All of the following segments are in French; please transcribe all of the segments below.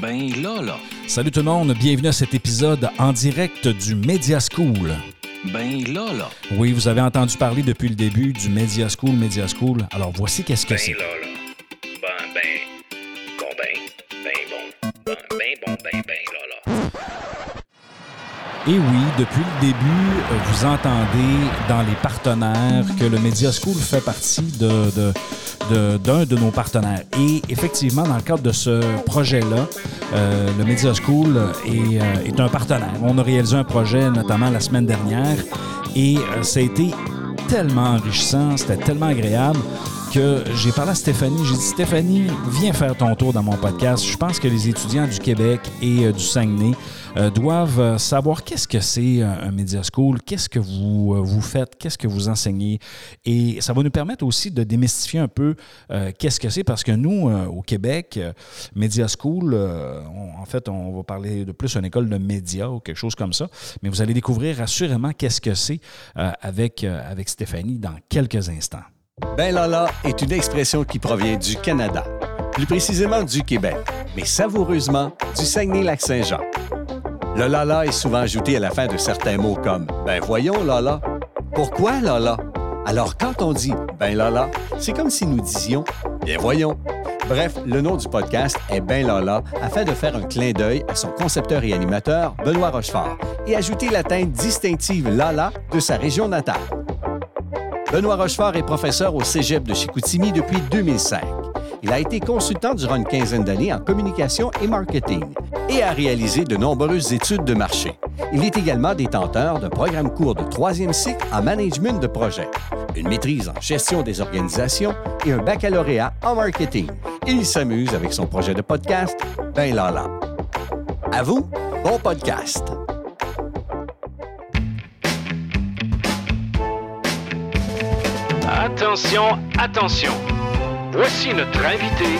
Ben là, là. Salut tout le monde, bienvenue à cet épisode en direct du Media School. Ben là, là. Oui, vous avez entendu parler depuis le début du Media School, Media School. Alors voici qu'est-ce que Ben c'est. là, là. Ben, ben, bon, ben, ben bon. Ben, ben bon, ben, ben là, là. Et oui, depuis le début, vous entendez dans les partenaires que le Media School fait partie de- d'un de, nos partenaires. Et effectivement, dans le cadre de ce projet-là, euh, le Media School est, euh, est un partenaire. On a réalisé un projet notamment la semaine dernière et euh, ça a été tellement enrichissant, c'était tellement agréable j'ai parlé à Stéphanie. J'ai dit Stéphanie, viens faire ton tour dans mon podcast. Je pense que les étudiants du Québec et euh, du Saguenay euh, doivent euh, savoir qu'est-ce que c'est un, Media School, qu'est-ce que vous, vous faites, qu'est-ce que vous enseignez. Et ça va nous permettre aussi de démystifier un peu qu'est-ce que c'est parce que nous, au Québec, Media School, en fait, on va parler de plus une école de médias ou quelque chose comme ça. Mais vous allez découvrir assurément qu'est-ce que c'est avec, avec Stéphanie dans quelques instants. Ben Lala est une expression qui provient du Canada, plus précisément du Québec, mais savoureusement du Saguenay-Lac-Saint-Jean. Le Lala est souvent ajouté à la fin de certains mots comme Ben voyons Lala. Pourquoi Lala? Alors quand on dit Ben Lala, c'est comme si nous disions Bien voyons. Bref, le nom du podcast est Ben Lala afin de faire un clin d'œil à son concepteur et animateur, Benoît Rochefort, et ajouter la teinte distinctive Lala de sa région natale. Benoît Rochefort est professeur au Cégep de Chicoutimi depuis 2005. Il a été consultant durant une quinzaine d'années en communication et marketing et a réalisé de nombreuses études de marché. Il est également détenteur d'un programme court de troisième cycle en management de projet, une maîtrise en gestion des organisations et un baccalauréat en marketing. Il s'amuse avec son projet de podcast, Ben Lala. À vous, bon podcast! Attention, attention. Voici notre invité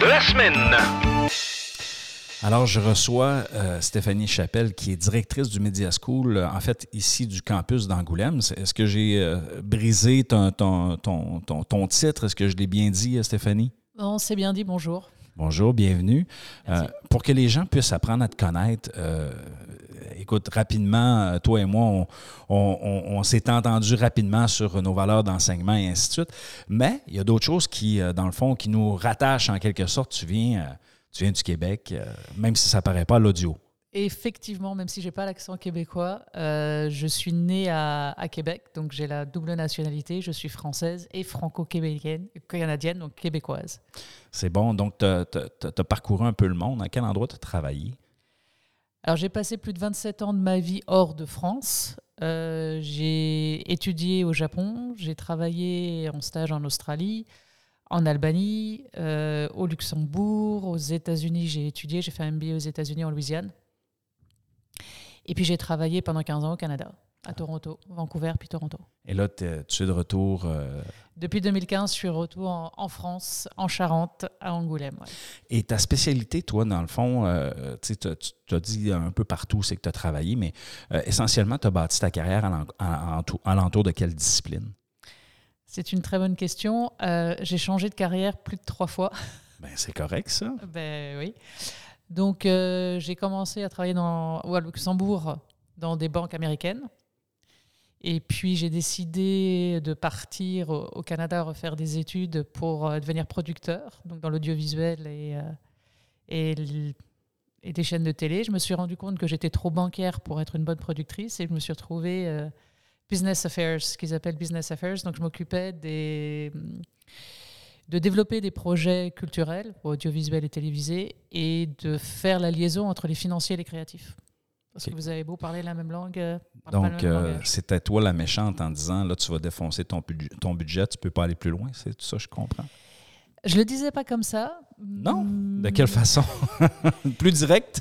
de la semaine. Alors, je reçois euh, Stéphanie Chapelle, qui est directrice du Media School, euh, en fait, ici du campus d'Angoulême. Est-ce que j'ai euh, brisé ton, ton, ton, ton- ton titre? Est-ce que je l'ai bien dit, Stéphanie? Non, c'est bien dit, bonjour. Bonjour, bienvenue. Euh, pour que les gens puissent apprendre à te connaître, euh, écoute, rapidement, euh, toi et moi, on, on- on- on s'est entendu rapidement sur nos valeurs d'enseignement et ainsi de suite. Mais il y a d'autres choses qui, euh, dans le fond, qui nous rattachent en quelque sorte. Tu viens, euh, tu viens du Québec, même si ça ne paraît pas à l'audio. Effectivement, même si j'ai pas l'accent québécois, euh, je suis née à, à Québec, donc j'ai la double nationalité. Je suis française et franco-canadienne, canadienne, donc québécoise. C'est bon. Donc, tu as, parcouru un peu le monde. À quel endroit tu as travaillé? Alors j'ai passé plus de 27 ans de ma vie hors de France. Euh, j'ai étudié au Japon, j'ai travaillé en stage en Australie, en Albanie, euh, au Luxembourg, aux États-Unis. J'ai étudié, j'ai fait un MBA aux États-Unis en Louisiane. Et puis j'ai travaillé pendant 15 ans au Canada, à Toronto, Vancouver, puis Toronto. Et là, tu es de retour. euh, Depuis 2015, je suis retour en, en France, en Charente, à Angoulême. ouais. Et ta spécialité, toi, dans le fond, euh, tu as dit un peu partout c'est que tu as travaillé, mais euh, essentiellement, tu as bâti ta carrière à l'en- à- en- à l'entour de quelle discipline? C'est une très bonne question. J'ai changé de carrière plus de trois fois. Ben, c'est correct, ça. Ben oui. Donc, j'ai commencé à travailler dans, à Luxembourg dans des banques américaines. Et puis, j'ai décidé de partir au, Canada refaire des études pour euh, devenir producteur, donc dans l'audiovisuel et, euh, et, des chaînes de télé. Je me suis rendu compte que j'étais trop bancaire pour être une bonne productrice et je me suis retrouvée euh, business affairs, ce qu'ils appellent business affairs. Donc, je m'occupais de développer des projets culturels, audiovisuels et télévisés, et de faire la liaison entre les financiers et les créatifs. Parce que vous avez beau parler la même langue. euh, Donc, même euh, c'était toi la méchante en disant, là, tu vas défoncer ton, budget- ton budget, tu peux pas aller plus loin. C'est tout ça, je comprends. Je le disais pas comme ça. Non? Hmm, De quelle façon? plus direct?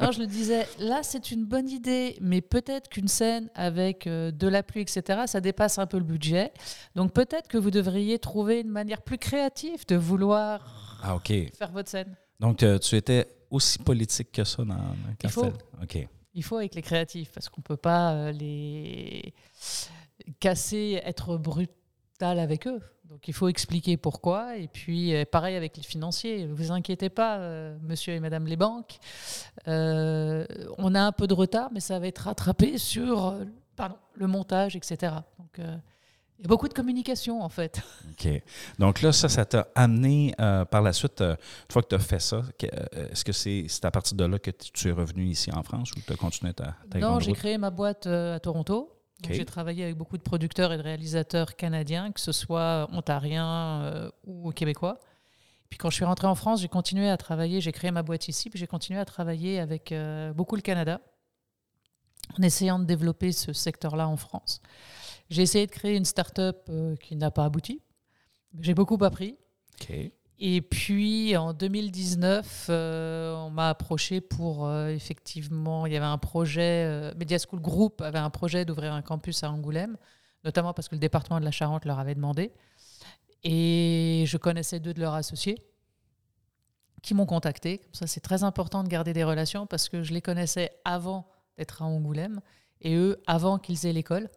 Non, je le disais, là, c'est une bonne idée, mais peut-être qu'une scène avec euh, de la pluie, etc., ça dépasse un peu le budget. Donc peut-être que vous devriez trouver une manière plus créative de vouloir Ah, OK. faire votre scène. Donc, tu étais aussi politique que ça dans, dans Il faut. c'était- OK. Il faut avec les créatifs, parce qu'on peut pas euh, les casser, être brutal avec eux. Donc il faut expliquer pourquoi. Et puis euh, pareil avec les financiers, ne vous inquiétez pas, euh, monsieur et madame les banques. On a un peu de retard, mais ça va être rattrapé sur pardon, le montage, etc. Donc il y a beaucoup de communication en fait. OK. Donc là, ça, ça t'a amené euh, par la suite, euh, une fois que tu as fait ça, euh, est-ce que c'est c'est à partir de là que tu es revenu ici en France ou tu as continué ta, ta non, j'ai créé ma boîte euh, à Toronto. J'ai travaillé avec beaucoup de producteurs et de réalisateurs canadiens, que ce soit ontariens ou québécois. Puis quand je suis rentrée en France, j'ai continué à travailler, j'ai créé ma boîte ici, puis j'ai continué à travailler avec beaucoup le Canada, en essayant de développer ce secteur-là en France. J'ai essayé de créer une start-up euh, qui n'a pas abouti. J'ai beaucoup appris. Et puis en 2019, euh, on m'a approché pour euh, effectivement, il y avait un projet, euh, Media School Group avait un projet d'ouvrir un campus à Angoulême, notamment parce que le département de la Charente leur avait demandé. Et je connaissais deux de leurs associés qui m'ont contacté. Comme ça, c'est très important de garder des relations parce que je les connaissais avant d'être à Angoulême et eux avant qu'ils aient l'école.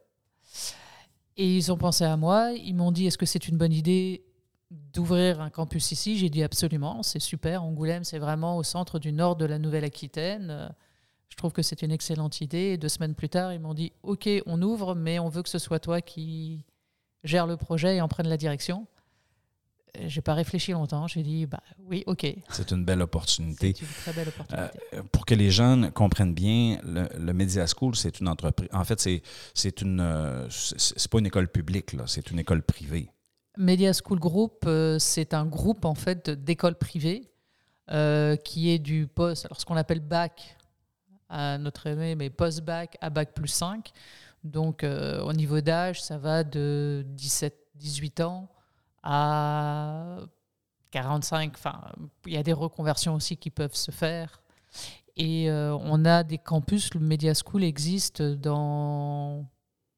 Et ils ont pensé à moi. Ils m'ont dit est-ce que c'est une bonne idée d'ouvrir un campus ici? J'ai dit absolument, c'est super. Angoulême, c'est vraiment au centre du nord de la Nouvelle-Aquitaine. Je trouve que c'est une excellente idée. Deux semaines plus tard, ils m'ont dit ok, on ouvre, mais on veut que ce soit toi qui gère le projet et en prenne la direction. J'ai pas réfléchi longtemps. J'ai dit bah oui, ok. C'est une belle opportunité. C'est une très belle opportunité. Euh, pour que les jeunes comprennent bien, le, le Media School, c'est une entreprise. En fait, c'est, c'est une. euh, c'est, pas une école publique, là, c'est une école privée. Media School Group, euh, c'est un groupe en fait d'écoles privées qui est du post, alors ce qu'on appelle bac à notre aimé, mais post-bac à bac plus 5. Donc au niveau d'âge, ça va de 17, 18 ans à 45. Enfin, il y a des reconversions aussi qui peuvent se faire. Et euh, on a des campus, le Media School existe dans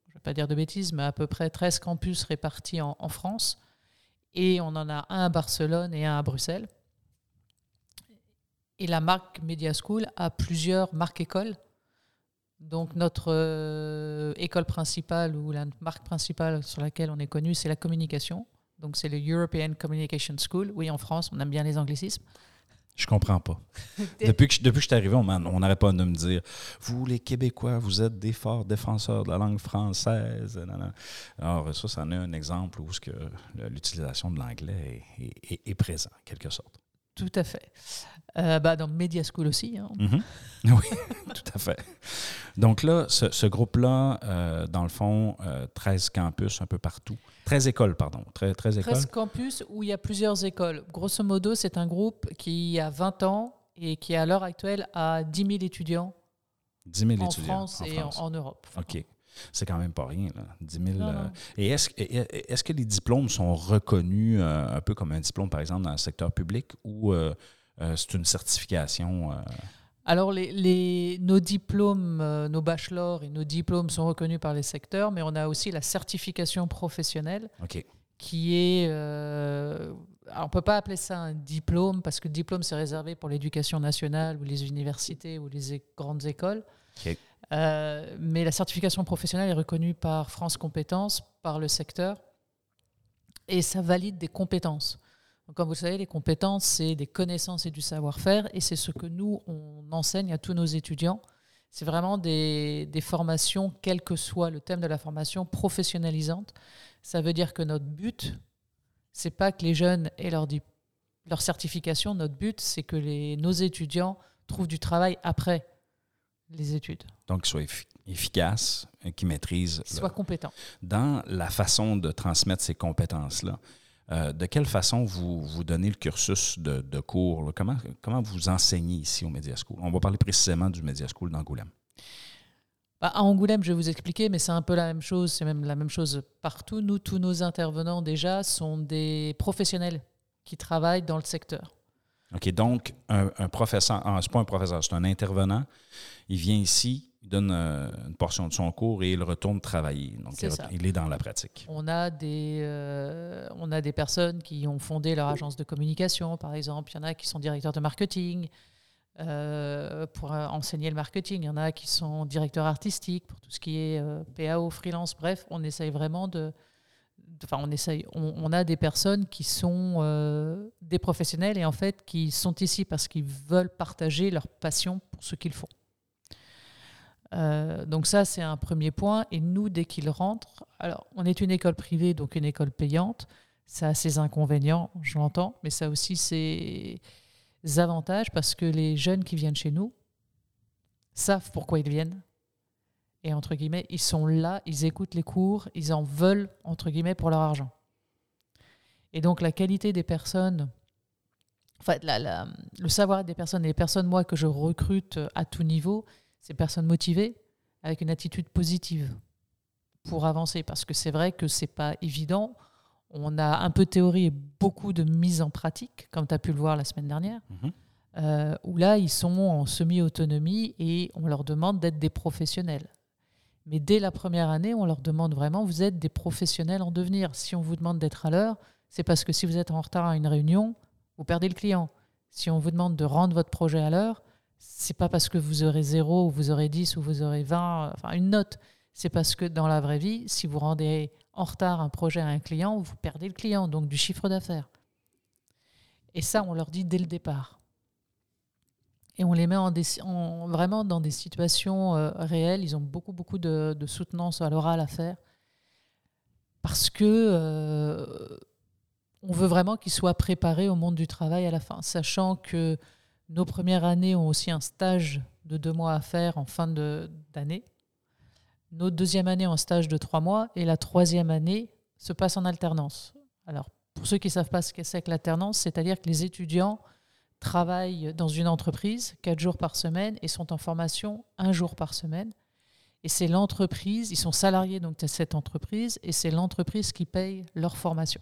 je ne vais pas dire de bêtises, mais à peu près 13 campus répartis en, France. Et on en a un à Barcelone et un à Bruxelles. Et la marque Media School a plusieurs marques écoles. Donc notre euh, école principale ou la marque principale sur laquelle on est connu, c'est la communication. Donc c'est le European Communication School. Oui, en France, on aime bien les anglicismes. Je comprends pas. Depuis que, je- depuis que je suis arrivé, on n'arrête pas de me dire Vous, les Québécois, vous êtes des forts défenseurs de la langue française. Alors, ça, c'en est un exemple où l'utilisation de l'anglais est, est- présent, en quelque sorte. Tout à fait. Euh, bah, dans Media School aussi. hein. Mhm. Oui, tout à fait. Donc là, ce, ce groupe-là, euh, dans le fond, euh, 13 campus un peu partout. 13 écoles, pardon. 13, 13 écoles. 13 campus où il y a plusieurs écoles. Grosso modo, c'est un groupe qui a 20 ans et qui, à l'heure actuelle, a 10 000 étudiants 10 000 en étudiants. France et en, France. en Europe. OK. C'est quand même pas rien, là. 10 000. Non, euh, non. Et est-ce et- est-ce que les diplômes sont reconnus euh, un peu comme un diplôme, par exemple, dans le secteur public ou euh, euh, c'est une certification? Alors, les, les- nos diplômes, euh, nos bachelors et nos diplômes sont reconnus par les secteurs, mais on a aussi la certification professionnelle OK. qui est... euh, alors, on ne peut pas appeler ça un diplôme parce que le diplôme, c'est réservé pour l'éducation nationale ou les universités ou les grandes écoles. Euh, mais la certification professionnelle est reconnue par France Compétences, par le secteur, et ça valide des compétences. Donc, comme vous le savez, les compétences, c'est des connaissances et du savoir-faire, et c'est ce que nous, on enseigne à tous nos étudiants. C'est vraiment des, des formations, quel que soit le thème de la formation, professionnalisantes. Ça veut dire que notre but, c'est pas que les jeunes aient leur, leur certification. Notre but, c'est que les, nos étudiants trouvent du travail après les études, Donc, qu'ils soient effi- efficaces, euh, qu'ils maîtrisent. qu'ils soient compétents. Dans la façon de transmettre ces compétences-là, euh, de quelle façon vous, vous donnez le cursus de, de cours? là? Comment, comment vous enseignez ici au Media School? On va parler précisément du Media School d'Angoulême. Bah, à Angoulême, je vais vous expliquer, mais c'est un peu la même chose, c'est même la même chose partout. Nous, tous nos intervenants déjà sont des professionnels qui travaillent dans le secteur. OK, donc, un, un professeur, ah, c'est pas un professeur, c'est un intervenant. Il vient ici, il donne euh, une portion de son cours et il retourne travailler. Donc, il, est dans la pratique. On a, des, euh, on a des personnes qui ont fondé leur agence de communication, par exemple. Il y en a qui sont directeurs de marketing euh, pour enseigner le marketing. Il y en a qui sont directeurs artistiques pour tout ce qui est euh, PAO, freelance. Bref, on essaye vraiment de, enfin on essaye, on, on a des personnes qui sont des professionnels et en fait qui sont ici parce qu'ils veulent partager leur passion pour ce qu'ils font. Euh, donc ça, c'est un premier point. Et nous, dès qu'ils rentrent, alors on est une école privée, donc une école payante, ça a ses inconvénients, je l'entends, mais ça aussi ses avantages parce que les jeunes qui viennent chez nous savent pourquoi ils viennent. Et entre guillemets, ils sont là, ils écoutent les cours, ils en veulent, entre guillemets, pour leur argent. Et donc la qualité des personnes, enfin, la- le savoir des personnes, et les personnes, moi, que je recrute à tout niveau, ces personnes motivées, avec une attitude positive pour avancer. Parce que c'est vrai que c'est pas évident. On a un peu de théorie et beaucoup de mise en pratique, comme tu as pu le voir la semaine dernière, Mhm. euh, où là, ils sont en semi-autonomie et on leur demande d'être des professionnels. Mais dès la première année, on leur demande vraiment, vous êtes des professionnels en devenir. Si on vous demande d'être à l'heure, c'est parce que si vous êtes en retard à une réunion, vous perdez le client. Si on vous demande de rendre votre projet à l'heure, c'est pas parce que vous aurez 0 ou vous aurez 10 ou vous aurez 20, euh, enfin une note. C'est parce que dans la vraie vie, si vous rendez en retard un projet à un client, vous perdez le client, donc du chiffre d'affaires. Et ça, on leur dit dès le départ. Et on les met vraiment dans des situations euh, réelles. Ils ont beaucoup, beaucoup de, de soutenance à l'oral à faire. Parce que euh, on veut vraiment qu'ils soient préparés au monde du travail à la fin, sachant que nos premières années ont aussi un stage de deux mois à faire en fin d'année. Nos deuxième année un stage de trois mois et la troisième année se passe en alternance. Alors, pour ceux qui ne savent pas ce que c'est que l'alternance, c'est-à-dire que les étudiants travaillent dans une entreprise quatre jours par semaine et sont en formation un jour par semaine. Et c'est l'entreprise, ils sont salariés donc de cette entreprise et c'est l'entreprise qui paye leur formation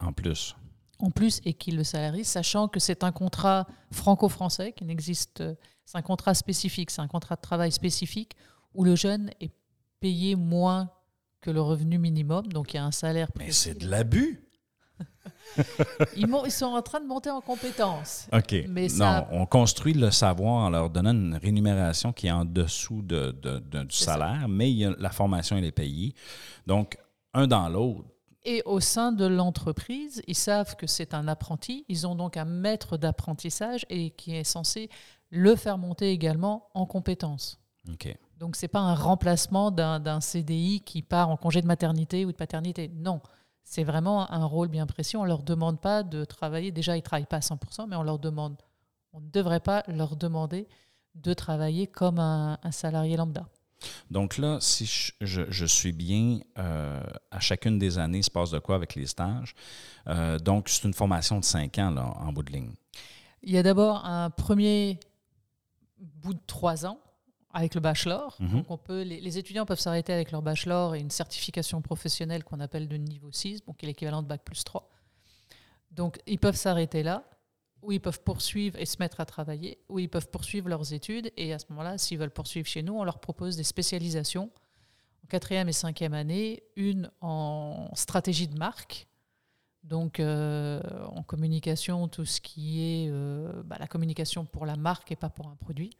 En plus. En plus et qui le salarie, sachant que c'est un contrat franco-français qui n'existe. C'est un contrat spécifique, c'est un contrat de travail spécifique où le jeune est payé moins que le revenu minimum, donc il y a un salaire. Mais c'est de l'abus. Ils, sont en train de monter en compétences. OK. Mais non, on construit le savoir en leur donnant une rémunération qui est en dessous de, de- de- du ça. salaire, mais il y a- la formation, elle est payée. Donc, un dans l'autre. Et au sein de l'entreprise, ils savent que c'est un apprenti. Ils ont donc un maître d'apprentissage et qui est censé le faire monter également en compétences. Donc, ce n'est pas un remplacement d'un d'un CDI qui part en congé de maternité ou de paternité. Non, c'est vraiment un rôle bien précis. On ne leur demande pas de travailler. Déjà, ils ne travaillent pas à 100%, mais on leur demande, on ne devrait pas leur demander de travailler comme un, un salarié lambda. Donc là, si je, je- je suis bien, euh, à chacune des années, il se passe de quoi avec les stages? Euh, donc, c'est une formation de cinq ans, là, en bout de ligne. Il y a d'abord un premier bout de trois ans avec le bachelor. Mhm. Donc on peut, les, les étudiants peuvent s'arrêter avec leur bachelor et une certification professionnelle qu'on appelle de niveau 6, donc qui est l'équivalent de Bac plus 3. Donc ils peuvent s'arrêter là, ou ils peuvent poursuivre et se mettre à travailler, ou ils peuvent poursuivre leurs études. Et à ce moment-là, s'ils veulent poursuivre chez nous, on leur propose des spécialisations en quatrième et cinquième année, une en stratégie de marque, donc euh, en communication, tout ce qui est euh, bah, la communication pour la marque et pas pour un produit.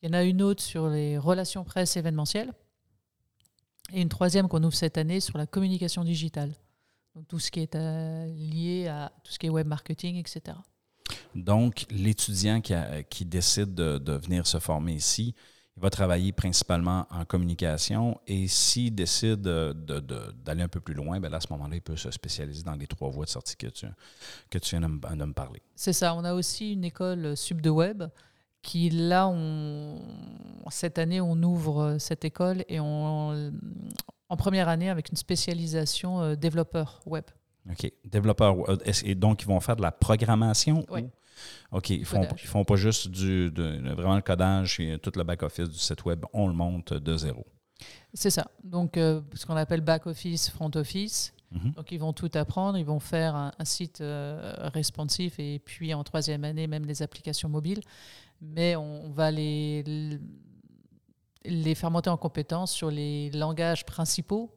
Il y en a une autre sur les relations presse événementielles. Et une troisième qu'on ouvre cette année sur la communication digitale. Donc tout ce qui est euh, lié à tout ce qui est web marketing, etc. Donc, l'étudiant qui, a- qui décide de, de venir se former ici, il va travailler principalement en communication et s'il décide de- de- de- d'aller un peu plus loin, ben là, à ce moment-là, il peut se spécialiser dans les trois voies de sortie que tu, que tu viens de me, de me parler. C'est ça. On a aussi une école sub de web qui, là, on, cette année, on ouvre euh, cette école et on, en première année avec une spécialisation euh, développeur web. OK. Développeur, euh, et donc, ils vont faire de la programmation? Oui. ou- OK. Ils font, ils font pas juste du, de- vraiment le codage et tout le back-office du site web. On le monte de zéro. C'est ça. Donc, euh, ce qu'on appelle back-office, front-office. Mhm. Donc, ils vont tout apprendre. Ils vont faire un, un site euh, responsive et puis en troisième année, même des applications mobiles. Mais on, on va les, les faire monter en compétence sur les langages principaux.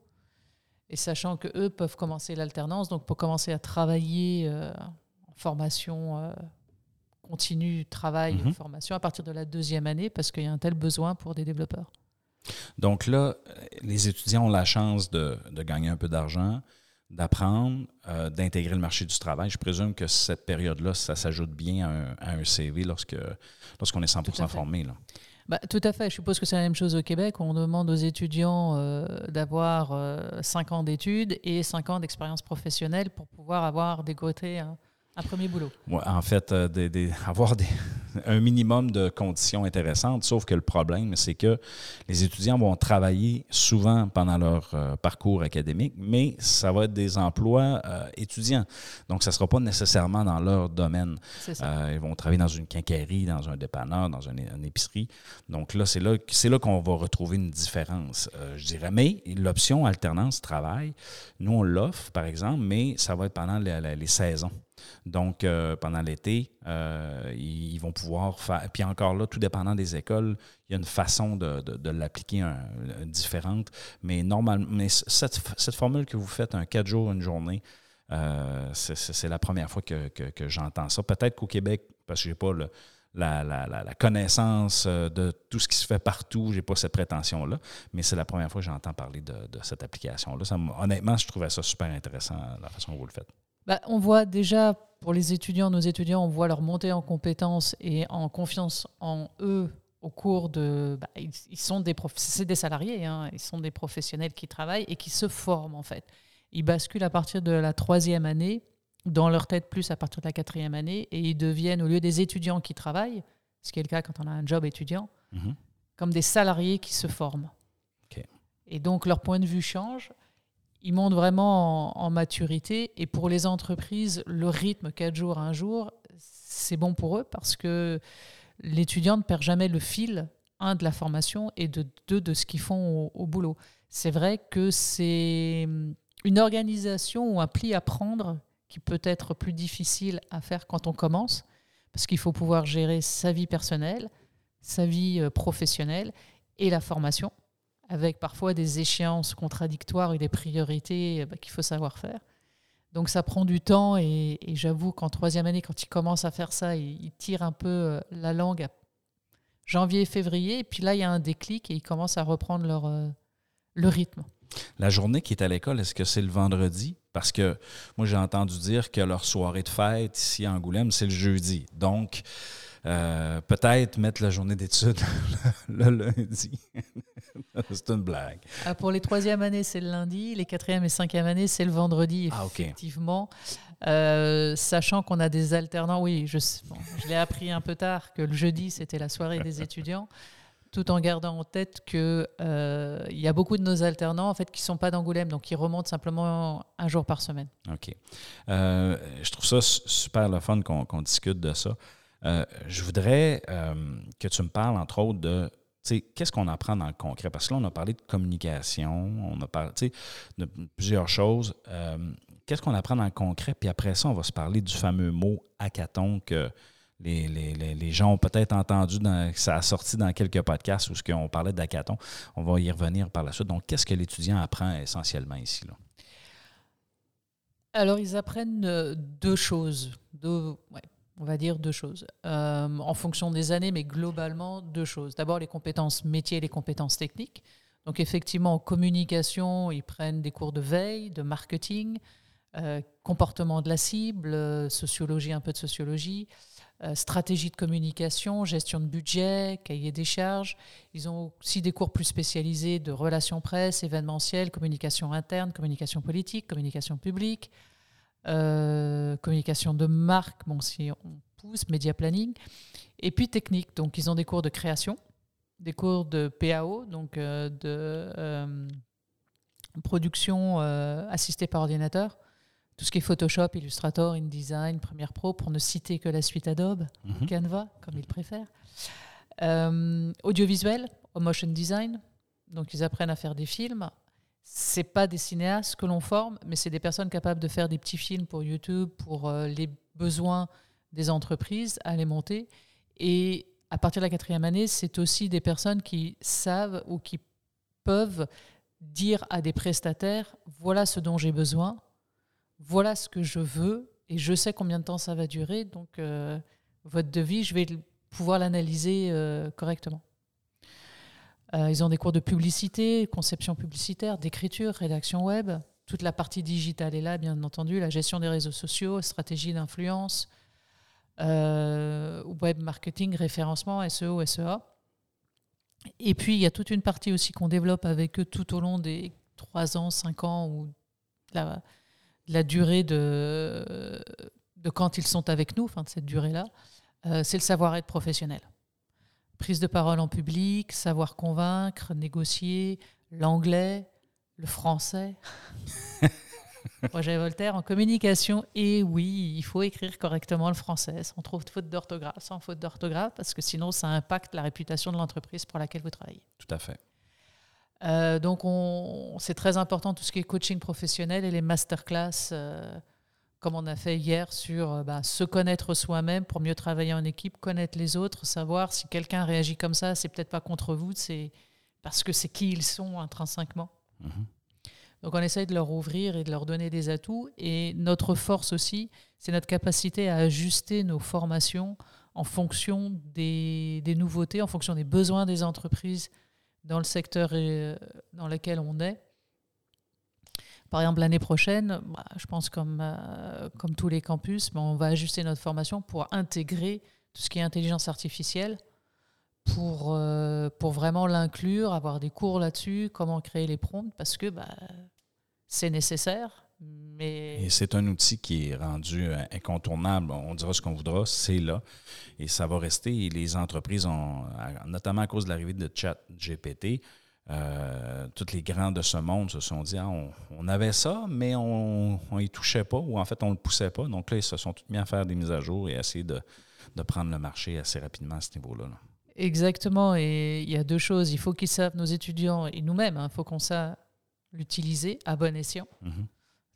Et sachant que eux peuvent commencer l'alternance, donc pour commencer à travailler euh, en formation euh, continue, travail, Mhm. formation à partir de la deuxième année, parce qu'il y a un tel besoin pour des développeurs. Donc là, euh, les étudiants ont la chance de, de gagner un peu d'argent, d'apprendre, euh, d'intégrer le marché du travail. Je présume que cette période-là, ça s'ajoute bien à un, à un CV lorsque lorsqu'on est 100 Tout à fait. formé. Là. Bah, tout à fait. Je suppose que c'est la même chose au Québec. On demande aux étudiants euh, d'avoir 5 ans d'études et 5 ans d'expérience professionnelle pour pouvoir avoir dégoté un, un premier boulot. Ouais, en fait, euh, des- des- avoir des- un minimum de conditions intéressantes, sauf que le problème, c'est que les étudiants vont travailler souvent pendant leur euh, parcours académique, mais ça va être des emplois euh, étudiants. Donc, ça ne sera pas nécessairement dans leur domaine. Ils vont travailler dans une quincaillerie, dans un dépanneur, dans une, une épicerie. Donc là, c'est là, c'est là qu'on va retrouver une différence, je dirais. Mais l'option alternance travail, nous, on l'offre, par exemple, mais ça va être pendant la- la- les saisons. Donc, euh, pendant l'été, euh, ils vont pouvoir faire. Puis encore là, tout dépendant des écoles, il y a une façon de, l'appliquer un- différente. Mais normalement, cette, formule que vous faites, un quatre jours, une journée, euh, c'est- la première fois que, j'entends ça. Peut-être qu'au Québec, parce que je n'ai pas la, connaissance euh, de tout ce qui se fait partout, je n'ai pas cette prétention-là, mais c'est la première fois que j'entends parler de, de cette application-là. Honnêtement, je trouvais ça super intéressant, la façon dont vous le faites. Bah, on voit déjà pour les étudiants, nos étudiants, on voit leur montée en compétences et en confiance en eux au cours de. bah, ils, ils sont des c'est des salariés, hein, ils sont des professionnels qui travaillent et qui se forment en fait. Ils basculent à partir de la troisième année, dans leur tête plus à partir de la quatrième année, et ils deviennent au lieu des étudiants qui travaillent, ce qui est le cas quand on a un job étudiant, Mhm. comme des salariés qui se forment. Et donc leur point de vue change. Ils montent vraiment en, maturité. Et pour les entreprises, le rythme 4 jours, 1 jour, c'est bon pour eux parce que l'étudiant ne perd jamais le fil, un, de la formation et de deux, de ce qu'ils font au, boulot. C'est vrai que c'est une organisation ou un pli à prendre qui peut être plus difficile à faire quand on commence parce qu'il faut pouvoir gérer sa vie personnelle, sa vie euh, professionnelle et la formation, avec parfois des échéances contradictoires et des priorités euh, bah, qu'il faut savoir faire. Donc ça prend du temps et, j'avoue qu'en troisième année, quand ils commencent à faire ça, ils, ils tirent un peu euh, la langue à janvier, février, et puis là, il y a un déclic et ils commencent à reprendre leur, euh, le rythme. La journée qui est à l'école, est-ce que c'est le vendredi? Parce que moi, j'ai entendu dire que leur soirée de fête ici à Angoulême, c'est le jeudi. Donc, euh, peut-être mettre la journée d'études le lundi. c'est une blague. Ah, pour les troisième années, c'est le lundi, les quatrième et cinquième années, c'est le vendredi, Ah, effectivement. Euh, sachant qu'on a des alternants, oui, je, sais- bon, je l'ai appris un peu tard que le jeudi, c'était la soirée des étudiants, tout en gardant en tête qu'il y a beaucoup de nos alternants en fait, qui ne sont pas d'Angoulême, donc qui remontent simplement un jour par semaine. OK. Euh, je trouve ça su- super le fun qu'on discute de ça. Euh, je voudrais euh, que tu me parles, entre autres, de qu'est-ce qu'on apprend dans le concret? Parce que là, on a parlé de communication, on a parlé de plusieurs choses. Euh, qu'est-ce qu'on apprend dans le concret? Puis après ça, on va se parler du fameux mot hackathon que les, gens ont peut-être entendu, dans, ça a sorti dans quelques podcasts où ce qu'on parlait d'hackathon. On va y revenir par la suite. Donc, qu'est-ce que l'étudiant apprend essentiellement ici? Alors, ils apprennent euh, deux choses, deux, on va dire deux choses, Euh, en fonction des années, mais globalement deux choses. D'abord, les compétences métiers et les compétences techniques. Donc, effectivement, en communication, ils prennent des cours de veille, de marketing, euh, comportement de la cible, euh, sociologie, un peu de sociologie, stratégie de communication, gestion de budget, cahier des charges. Ils ont aussi des cours plus spécialisés de relations presse, événementielles, communication interne, communication politique, communication publique, euh, communication de marque, bon, si on pousse, média planning, et puis technique. Donc, ils ont des cours de création, des cours de PAO, donc euh, de euh, production assistée par ordinateur, tout ce qui est Photoshop, Illustrator, InDesign, Premiere Pro, pour ne citer que la suite Adobe, Mhm. Canva, comme ils préfèrent. Audiovisuel, au motion design, donc ils apprennent à faire des films. C'est pas des cinéastes que l'on forme, mais c'est des personnes capables de faire des petits films pour YouTube, pour euh, les besoins des entreprises, à les monter. Et à partir de la quatrième année, c'est aussi des personnes qui savent ou qui peuvent dire à des prestataires, voilà ce dont j'ai besoin, voilà ce que je veux, et je sais combien de temps ça va durer, donc euh, votre devis, je vais pouvoir l'analyser euh, correctement. Euh, ils ont des cours de publicité, conception publicitaire, d'écriture, rédaction web, toute la partie digitale est là, bien entendu, la gestion des réseaux sociaux, stratégie d'influence, euh, web marketing, référencement, SEO, SEA. Et puis, il y a toute une partie aussi qu'on développe avec eux tout au long des 3 ans, 5 ans ou la, la durée de, quand ils sont avec nous, de cette durée-là, euh, c'est le savoir-être professionnel. Prise de parole en public, savoir convaincre, négocier, l'anglais, le français. Roger Voltaire, en communication, et oui, il faut écrire correctement le français, sans trop de faute d'orthographe, sans faute d'orthographe, parce que sinon ça impacte la réputation de l'entreprise pour laquelle vous travaillez. Tout à fait. Euh, donc, c'est très important tout ce qui est coaching professionnel et les masterclass, euh, comme on a fait hier sur euh, bah, se connaître soi-même pour mieux travailler en équipe, connaître les autres, savoir si quelqu'un réagit comme ça, c'est peut-être pas contre vous, c'est parce que c'est qui ils sont intrinsèquement. Mhm. Donc, on essaye de leur ouvrir et de leur donner des atouts. Et notre force aussi, c'est notre capacité à ajuster nos formations en fonction des, des nouveautés, en fonction des besoins des entreprises dans le secteur euh, dans lequel on est. Par exemple, l'année prochaine, bah, je pense comme, euh, comme tous les campus, on va ajuster notre formation pour intégrer tout ce qui est intelligence artificielle, pour, euh, pour vraiment l'inclure, avoir des cours là-dessus, comment créer les prompts, parce que bah, c'est nécessaire. Mais... Et c'est un outil qui est rendu euh, incontournable. On dira ce qu'on voudra, c'est là. Et ça va rester. Et les entreprises, notamment à cause de l'arrivée de chat GPT, euh, toutes les grands de ce monde se sont dit ah, on, avait ça, mais on n'y touchait pas, ou en fait, on ne le poussait pas. Donc là, ils se sont tous mis à faire des mises à jour et essayer de, de prendre le marché assez rapidement à ce niveau-là. Exactement. Et il y a deux choses. Il faut qu'ils savent, nos étudiants et nous-mêmes, il hein, faut qu'on sache l'utiliser à bon escient. Mhm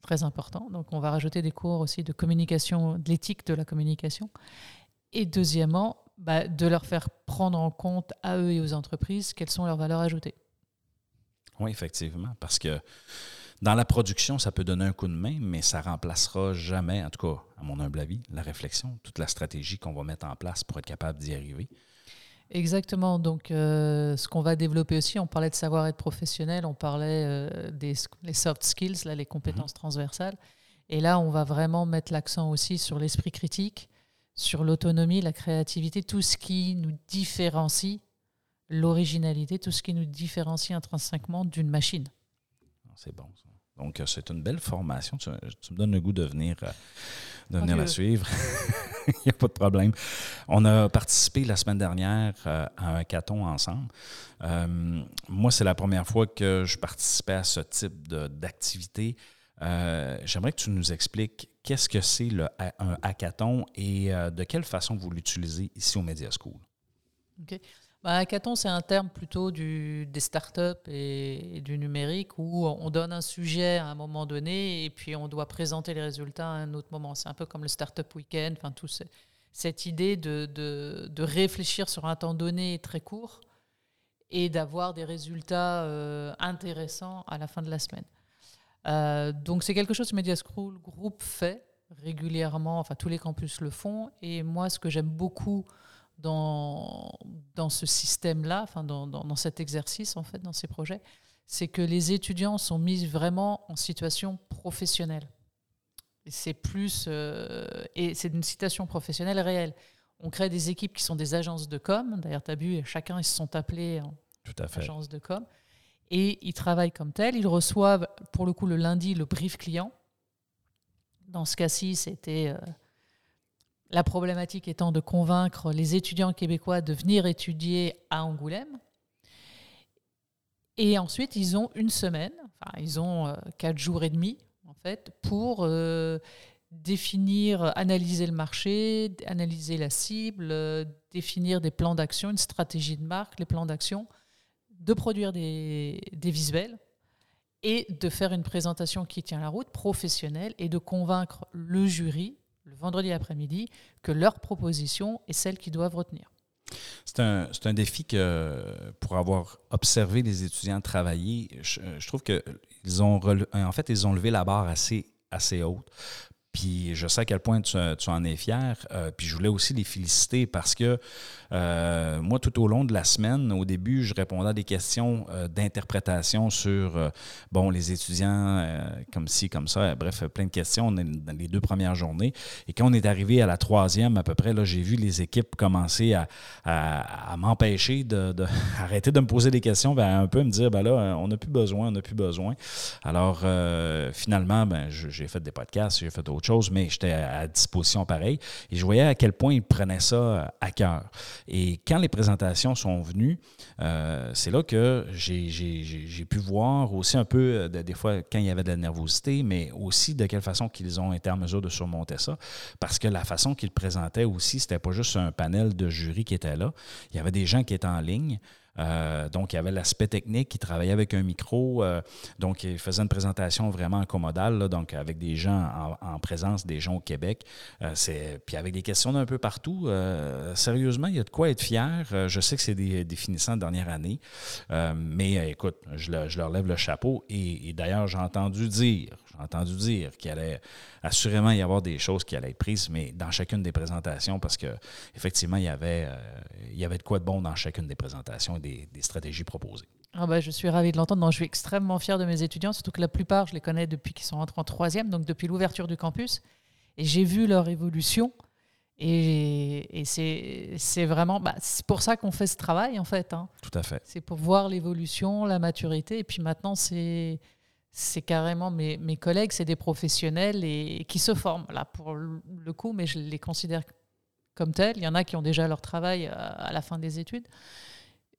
très important. Donc, on va rajouter des cours aussi de communication, de l'éthique de la communication. Et deuxièmement, bah, de leur faire prendre en compte à eux et aux entreprises quelles sont leurs valeurs ajoutées. Oui, effectivement, parce que dans la production, ça peut donner un coup de main, mais ça remplacera jamais, en tout cas, à mon humble avis, la réflexion, toute la stratégie qu'on va mettre en place pour être capable d'y arriver. Exactement. Donc, euh, ce qu'on va développer aussi, on parlait de savoir-être professionnel, on parlait euh, des les soft skills, là, les compétences mhm. transversales. Et là, on va vraiment mettre l'accent aussi sur l'esprit critique, sur l'autonomie, la créativité, tout ce qui nous différencie, l'originalité, tout ce qui nous différencie intrinsèquement d'une machine. C'est bon. Ça. Donc, euh, c'est une belle formation. Tu, me donnes le goût de venir, euh, de venir la suivre. Il n'y a pas de problème. On a participé la semaine dernière euh, à un hackathon ensemble. moi, c'est la première fois que je participais à ce type d'activité. J'aimerais que tu nous expliques qu'est-ce que c'est un hackathon et de quelle façon vous l'utilisez ici au Media School. OK. Bah, hackathon, c'est un terme plutôt des startups et, et, du numérique où on donne un sujet à un moment donné et puis on doit présenter les résultats à un autre moment. C'est un peu comme le Startup Weekend, enfin, tout cette idée de, de, de, réfléchir sur un temps donné très court et d'avoir des résultats euh, intéressants à la fin de la semaine. Euh, donc c'est quelque chose que Media School Group fait régulièrement, enfin tous les campus le font, et moi ce que j'aime beaucoup dans, dans ce système-là, enfin dans, dans, cet exercice, en fait, dans ces projets, c'est que les étudiants sont mis vraiment en situation professionnelle. C'est plus. Euh, et c'est une situation professionnelle réelle. On crée des équipes qui sont des agences de com. D'ailleurs, tu as vu, chacun, ils se sont appelés en Tout à fait. agence de com. Et ils travaillent comme tels. Ils reçoivent, pour le coup, le lundi, le brief client. Dans ce cas-ci, c'était. Euh, la problématique étant de convaincre les étudiants québécois de venir étudier à Angoulême. Et ensuite, ils ont une semaine, enfin, ils ont euh, quatre jours et demi, en fait, pour euh, définir, analyser le marché, analyser la cible, euh, définir des plans d'action, une stratégie de marque, les plans d'action, de produire des, des, visuels et de faire une présentation qui tient la route, professionnelle, et de convaincre le jury vendredi après-midi que leur proposition est celle qu'ils doivent retenir. C'est un, un, défi que, pour avoir observé les étudiants travailler, je, trouve qu'ils ont, en fait, ont levé la barre assez, assez haute Puis je sais à quel point tu, en es fier. Euh, puis je voulais aussi les féliciter parce que euh, moi, tout au long de la semaine, au début, je répondais à des questions euh, d'interprétation sur, bon, les étudiants, comme ci, comme ça, bref, plein de questions dans les deux premières journées. Et quand on est arrivé à la troisième, à peu près, là, j'ai vu les équipes commencer à, m'empêcher de, de- me poser des questions, ben, un peu me dire, ben là, on n'a plus besoin, on n'a plus besoin. Alors, finalement, ben, j'ai fait des podcasts, j'ai fait mais j'étais à disposition pareil. Et je voyais à quel point ils prenaient ça euh, à cœur. Et quand les présentations sont venues, euh, c'est là que j'ai- pu voir aussi un peu, euh, de- des fois, quand il y avait de la nervosité, mais aussi de quelle façon qu'ils ont été en mesure de surmonter ça. Parce que la façon qu'ils présentaient aussi, c'était pas juste un panel de jury qui était là. Il y avait des gens qui étaient en ligne. Euh, donc, il y avait l'aspect technique, qui travaillait avec un micro. euh, donc, il faisait une présentation vraiment commodale, là, donc avec des gens en, en présence, des gens au Québec. Euh, c'est- puis avec des questions d'un peu partout. Sérieusement, il y a de quoi être fier. Je sais que c'est des, finissants de dernière année. Mais écoute, je, le- je leur lève le chapeau. Et d'ailleurs, j'ai entendu dire, j'ai entendu dire qu'il allait assurément y avoir des choses qui allaient être prises, mais dans chacune des présentations, parce que effectivement, il y avait, euh, il y avait de quoi de bon dans chacune des présentations et des, des stratégies proposées. Ah bah, je suis ravie de l'entendre. Je suis extrêmement fière de mes étudiants, surtout que la plupart, je les connais depuis qu'ils sont entrés en troisième, donc depuis l'ouverture du campus. Et j'ai vu leur évolution. Et, et c'est c'est vraiment... bah, c'est pour ça qu'on fait ce travail, en fait. hein. Tout à fait. C'est pour voir l'évolution, la maturité. Et puis maintenant, c'est c'est carrément mes, mes collègues, c'est des professionnels et, qui se forment, là, pour le coup, mais je les considère comme tels. Il y en a qui ont déjà leur travail à, à la fin des études.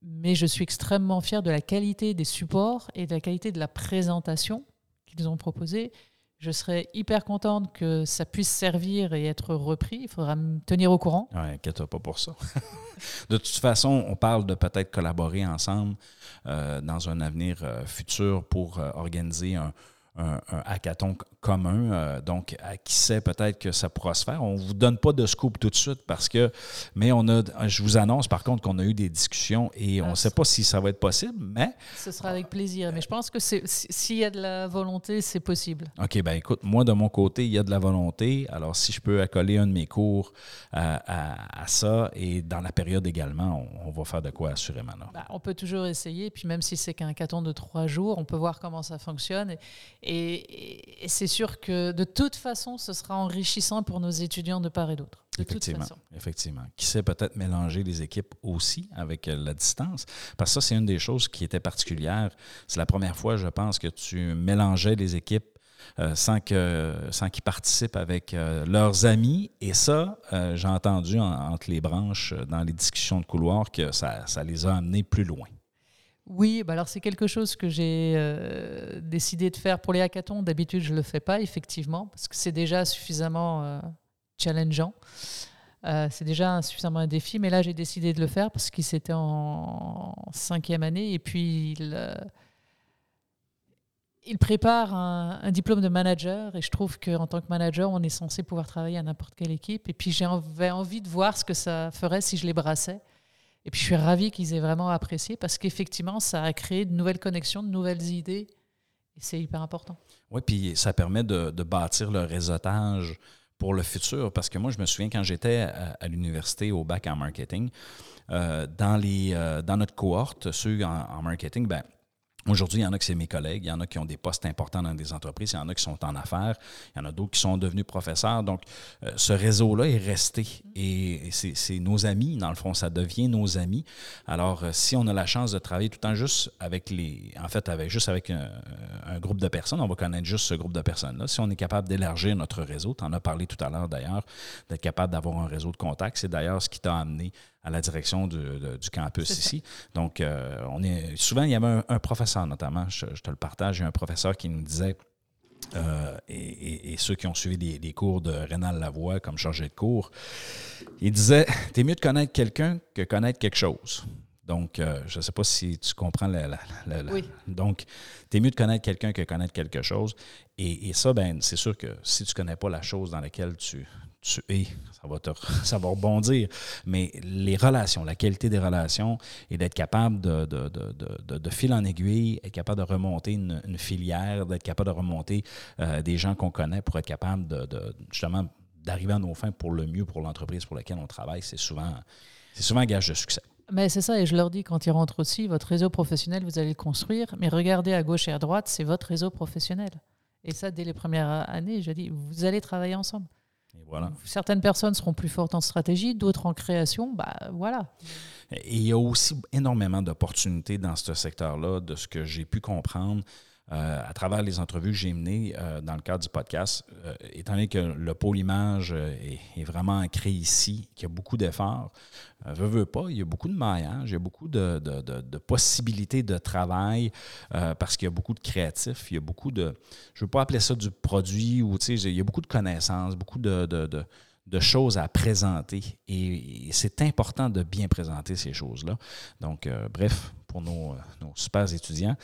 Mais je suis extrêmement fière de la qualité des supports et de la qualité de la présentation qu'ils ont proposée. Je serais hyper contente que ça puisse servir et être repris. Il faudra me tenir au courant. Ouais, inquiète-toi pas pour ça. de toute façon, on parle de peut-être collaborer ensemble euh, dans un avenir euh, futur pour euh, organiser un, un- un hackathon commun. Euh, donc, à qui sait, peut-être que ça pourra se faire. On ne vous donne pas de scoop tout de suite parce que, mais on a, je vous annonce par contre qu'on a eu des discussions et on ne Ah, sait pas si ça va être possible, mais Ce sera avec plaisir. Mais je pense que si- s'il y a de la volonté, c'est possible. OK, ben écoute, moi, de mon côté, il y a de la volonté. Alors, si je peux accoler un de mes cours à, à- à ça et dans la période également, on, on va faire de quoi assurément. là. Bah, on peut toujours essayer. Puis même si c'est qu'un hackathon de trois jours, on peut voir comment ça fonctionne. Et, et- et c'est sûr que de toute façon, ce sera enrichissant pour nos étudiants de part et d'autre. De toute Effectivement, façon. effectivement. Qui sait peut-être mélanger les équipes aussi avec euh, la distance? Parce que ça, c'est une des choses qui était particulière. C'est la première fois, je pense, que tu mélangeais les équipes euh, sans que sans qu'ils participent avec euh, leurs amis. Et ça, euh, j'ai entendu en- entre les branches, dans les discussions de couloir, que ça, ça les a amenés plus loin. Oui, bah alors c'est quelque chose que j'ai euh, décidé de faire pour les hackathons. D'habitude, je ne le fais pas, effectivement, parce que c'est déjà suffisamment euh, challengeant. Euh, c'est déjà suffisamment un défi, mais là, j'ai décidé de le faire parce qu'il s'était en cinquième année. Et puis, il, prépare un, un diplôme de manager. Et je trouve qu'en tant que manager, on est censé pouvoir travailler à n'importe quelle équipe. Et puis, j'avais envie de voir ce que ça ferait si je les brassais. Et puis je suis ravie qu'ils aient vraiment apprécié parce qu'effectivement, ça a créé de nouvelles connexions, de nouvelles idées. Et c'est hyper important. Oui, puis ça permet de, bâtir le réseautage pour le futur. Parce que moi, je me souviens quand j'étais à, à l'université au bac en marketing, euh, dans, les, euh, dans notre cohorte, ceux en, en marketing, ben, Aujourd'hui, il y en a qui c'est mes collègues, il y en a qui ont des postes importants dans des entreprises, il y en a qui sont en affaires, il y en a d'autres qui sont devenus professeurs. Donc, euh, ce réseau-là est resté et c'est nos amis, dans le fond, ça devient nos amis. Alors, euh, si on a la chance de travailler tout le temps juste avec les, en fait, avec juste avec un, un groupe de personnes, on va connaître juste ce groupe de personnes-là. Si on est capable d'élargir notre réseau, tu en as parlé tout à l'heure d'ailleurs, d'être capable d'avoir un réseau de contacts, c'est d'ailleurs ce qui t'a amené à la direction du, de- du campus ça. ici. Donc, euh, on est souvent, il y avait un, un professeur notamment, je, je te le partage, il y a un professeur qui nous disait, euh, et, et- et ceux qui ont suivi des, des cours de Rénal Lavoie comme chargé de cours, il disait, t'es mieux de connaître quelqu'un que connaître quelque chose. Donc, euh, je ne sais pas si tu comprends la, la- la- la- Oui. Donc, tu es mieux de connaître quelqu'un que connaître quelque chose. Et, et ça, ben, c'est sûr que si tu ne connais pas la chose dans laquelle tu, tu es, ça va, te, ça va rebondir, mais les relations, la qualité des relations et d'être capable de, de, de, de, de fil en aiguille, être capable de remonter une, une filière, d'être capable de remonter euh, des gens qu'on connaît pour être capable de, de justement d'arriver à nos fins pour le mieux pour l'entreprise pour laquelle on travaille, c'est souvent, c'est souvent un gage de succès. Mais c'est ça, et je leur dis quand ils rentrent aussi, votre réseau professionnel, vous allez le construire, mais regardez à gauche et à droite, c'est votre réseau professionnel. Et ça, dès les premières années, je dis, vous allez travailler ensemble. Et voilà. Certaines personnes seront plus fortes en stratégie, d'autres en création, bah voilà. Et il y a aussi énormément d'opportunités dans ce secteur-là, de ce que j'ai pu comprendre. Euh, à travers les entrevues que j'ai menées euh, dans le cadre du podcast, euh, étant donné que le pôle image est, vraiment ancré ici, qu'il y a beaucoup d'efforts, veut, veut pas, il y a beaucoup de maillage, il y a beaucoup de, possibilités de travail parce qu'il y a beaucoup de créatifs, il y a beaucoup de, je ne veux pas appeler ça du produit, ou tu sais, il y a beaucoup de connaissances, beaucoup de, choses à présenter. Et, c'est important de bien présenter ces choses-là. Donc, bref, pour nos, super étudiants.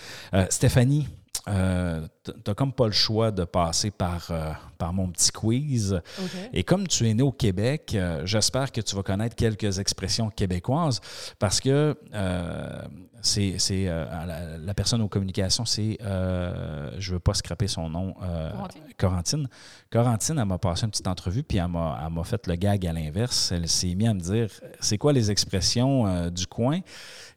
Stéphanie, euh, tu n'as comme pas le choix de passer par, euh, par mon petit quiz. Et comme tu es né au Québec, euh, j'espère que tu vas connaître quelques expressions québécoises parce que euh, c'est euh, la, la personne aux communications, c'est, euh, je ne veux pas scraper son nom, euh, Corentine. Corentine. Elle m'a passé une petite entrevue, puis elle m'a fait le gag à l'inverse. Elle s'est mise à me dire, c'est quoi les expressions euh, du coin?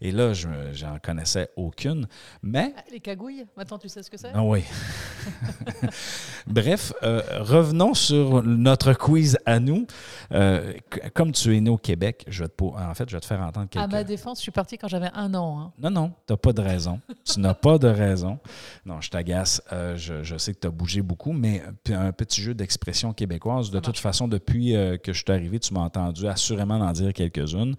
Et là, je j'en connaissais aucune. Mais Ah, Les cagouilles, maintenant tu sais ce que c'est? Ah oui. Bref, euh, revenons sur notre quiz à nous. Comme tu es né au Québec, je vais te, en fait, je vais te faire entendre À quelques... ma défense, je suis partie quand j'avais un an. hein. Non, non, tu n'as pas de raison. tu n'as pas de raison. Non, je t'agace. Euh, je, je sais que tu as bougé beaucoup, mais p- un petit jeu d'expression québécoise. De toute façon, depuis euh, que je suis arrivé, tu m'as entendu assurément en dire quelques-unes.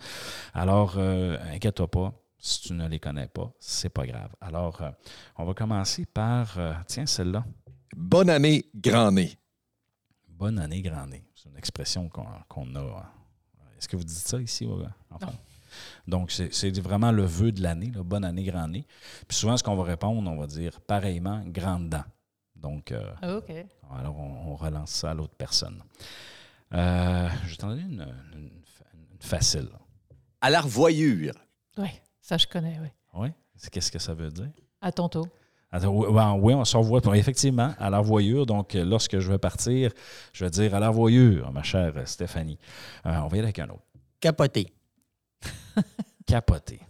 Alors, euh, inquiète-toi pas. Si tu ne les connais pas, c'est pas grave. Alors, euh, on va commencer par, euh, tiens, celle-là. Bonne année, grand nez. Bonne année, grand nez. C'est une expression qu'on a. euh, Est-ce que vous dites ça ici? euh, enfin? Donc, c'est vraiment le vœu de l'année, bonne année, grand nez. Puis souvent, ce qu'on va répondre, on va dire pareillement, grande dent. Donc, euh, Ah, ok. alors on, on relance ça à l'autre personne. Euh, je vais t'en donner une, une- une facile. À la revoyure. Oui, ça je connais, oui. Oui? C'est- Qu'est-ce que ça veut dire? À tantôt. Attends, oui, ouais, oui, on se revoit. Effectivement, à la revoyure. Donc, euh, lorsque je vais partir, je vais dire à la revoyure, ma chère Stéphanie. Euh, on va y aller avec un autre. Capoté. Capoter.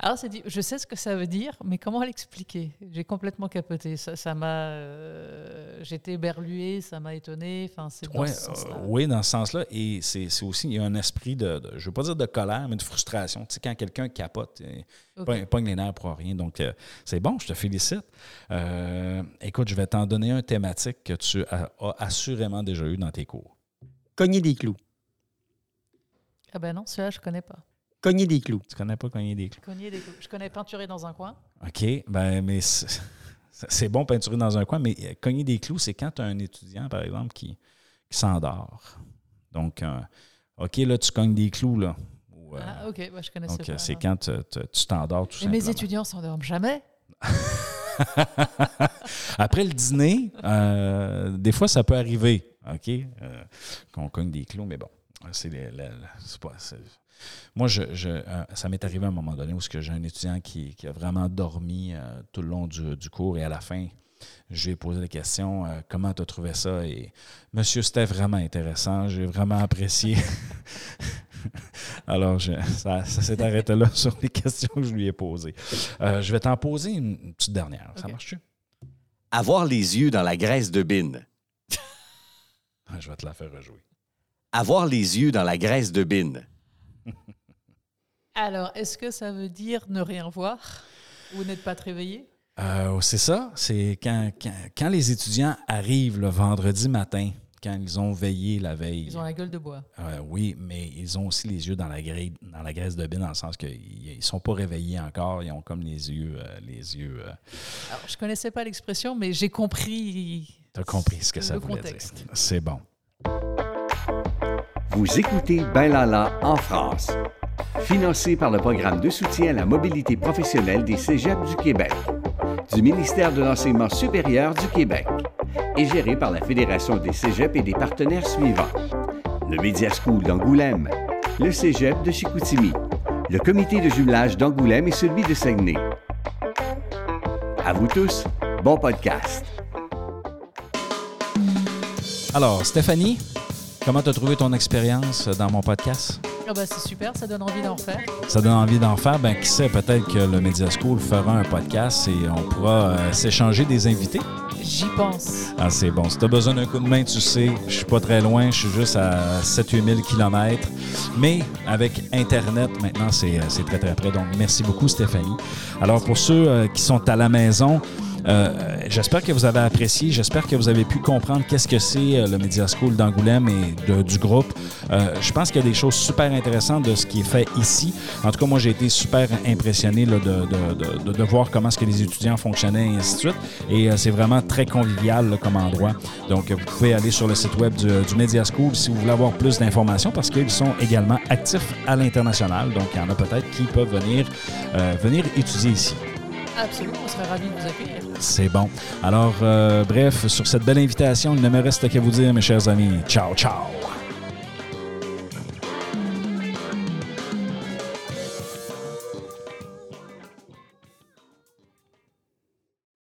Alors, c'est dit, je sais ce que ça veut dire, mais comment l'expliquer? J'ai complètement capoté. Ça, ça m'a. euh, J'étais éberluée, ça m'a étonné. Enfin, c'est dans ce sens-là. euh, oui, dans ce sens-là. Et c'est c'est aussi, il y a un esprit de, de- je ne veux pas dire de colère, mais de frustration. Tu sais, quand quelqu'un capote, il Ok. pogne- pogne les nerfs pour rien. Donc, euh, c'est bon, je te félicite. Euh, écoute, je vais t'en donner un thématique que tu as, as assurément déjà eu dans tes cours. Cogner des clous. Ah ben non, celui-là, je connais pas. Cogner des clous. Tu connais pas cogner des clous? Cogner des clous. Je connais peinturer dans un coin. OK, ben, mais c'est bon peinturer dans un coin, mais euh, cogner des clous, c'est quand tu as un étudiant, par exemple, qui, qui s'endort. Donc, euh, OK, là, tu cognes des clous, là. Ou, euh, Ah, ok, bah, je connaissais donc, pas. euh, c'est quand tu- t'endors, tout Et simplement. mes étudiants s'endorment jamais. Après le dîner, euh, des fois, ça peut arriver, OK, euh, qu'on cogne des clous, mais bon, c'est Moi, je, je, euh, ça m'est arrivé à un moment donné où j'ai un étudiant qui, qui a vraiment dormi euh, tout le long du, du cours et à la fin, je lui ai posé la question euh, comment tu as trouvé ça? Et Monsieur, c'était vraiment intéressant, j'ai vraiment apprécié. Alors, je- ça, ça s'est arrêté là sur les questions que je lui ai posées. Euh, je vais t'en poser une, une petite dernière. Ça marche-tu? Avoir les yeux dans la graisse de bine. Ah, Je vais te la faire rejouer. Avoir les yeux dans la graisse de bine. Alors, est-ce que ça veut dire ne rien voir ou n'être pas réveillé? Euh, c'est ça. C'est quand, quand, quand les étudiants arrivent le vendredi matin, quand ils ont veillé la veille. Ils ont la gueule de bois. Euh, oui, mais ils ont aussi les yeux dans la, grille- dans la graisse de bine, dans le sens qu'ils ne sont pas réveillés encore. Ils ont comme les yeux. euh, les yeux euh, Alors, je connaissais pas l'expression, mais j'ai compris. tu as compris ce que ça voulait contexte. dire. C'est bon. Vous écoutez Ben Lala en France. Financé par le programme de soutien à la mobilité professionnelle des Cégeps du Québec, du ministère de l'Enseignement supérieur du Québec et géré par la Fédération des Cégeps et des partenaires suivants. le Media School d'Angoulême, le Cégep de Chicoutimi, le comité de jumelage d'Angoulême et celui de Saguenay. À vous tous, bon podcast. Alors, Stéphanie, comment tu as trouvé ton expérience dans mon podcast? Ah bah, c'est super, ça donne envie d'en faire. Ça donne envie d'en faire? Ben, qui sait, peut-être que le Media School fera un podcast et on pourra euh, s'échanger des invités. J'y pense. Ah, c'est bon. Si tu as besoin d'un coup de main, tu sais, je suis pas très loin, je suis juste à 7-8 000 km. Mais avec Internet, maintenant, c'est c'est très, très près. Donc, merci beaucoup, Stéphanie. Alors, pour ceux euh, qui sont à la maison, euh, j'espère que vous avez apprécié. J'espère que vous avez pu comprendre qu'est-ce que c'est euh, le Media School d'Angoulême et du groupe. Euh, je pense qu'il y a des choses super intéressantes de ce qui est fait ici. En tout cas, moi, j'ai été super impressionné là, de, de- de- voir comment est-ce que les étudiants fonctionnaient et ainsi de suite. Et euh, c'est vraiment très convivial là, comme endroit. Donc, vous pouvez aller sur le site web du, du Media School si vous voulez avoir plus d'informations parce qu'ils sont également actifs à l'international. Donc, il y en a peut-être qui peuvent venir, euh, venir étudier ici. Absolument, on serait ravis de vous accueillir. C'est bon. Alors, euh, bref, sur cette belle invitation, il ne me reste qu'à vous dire, mes chers amis, ciao, ciao.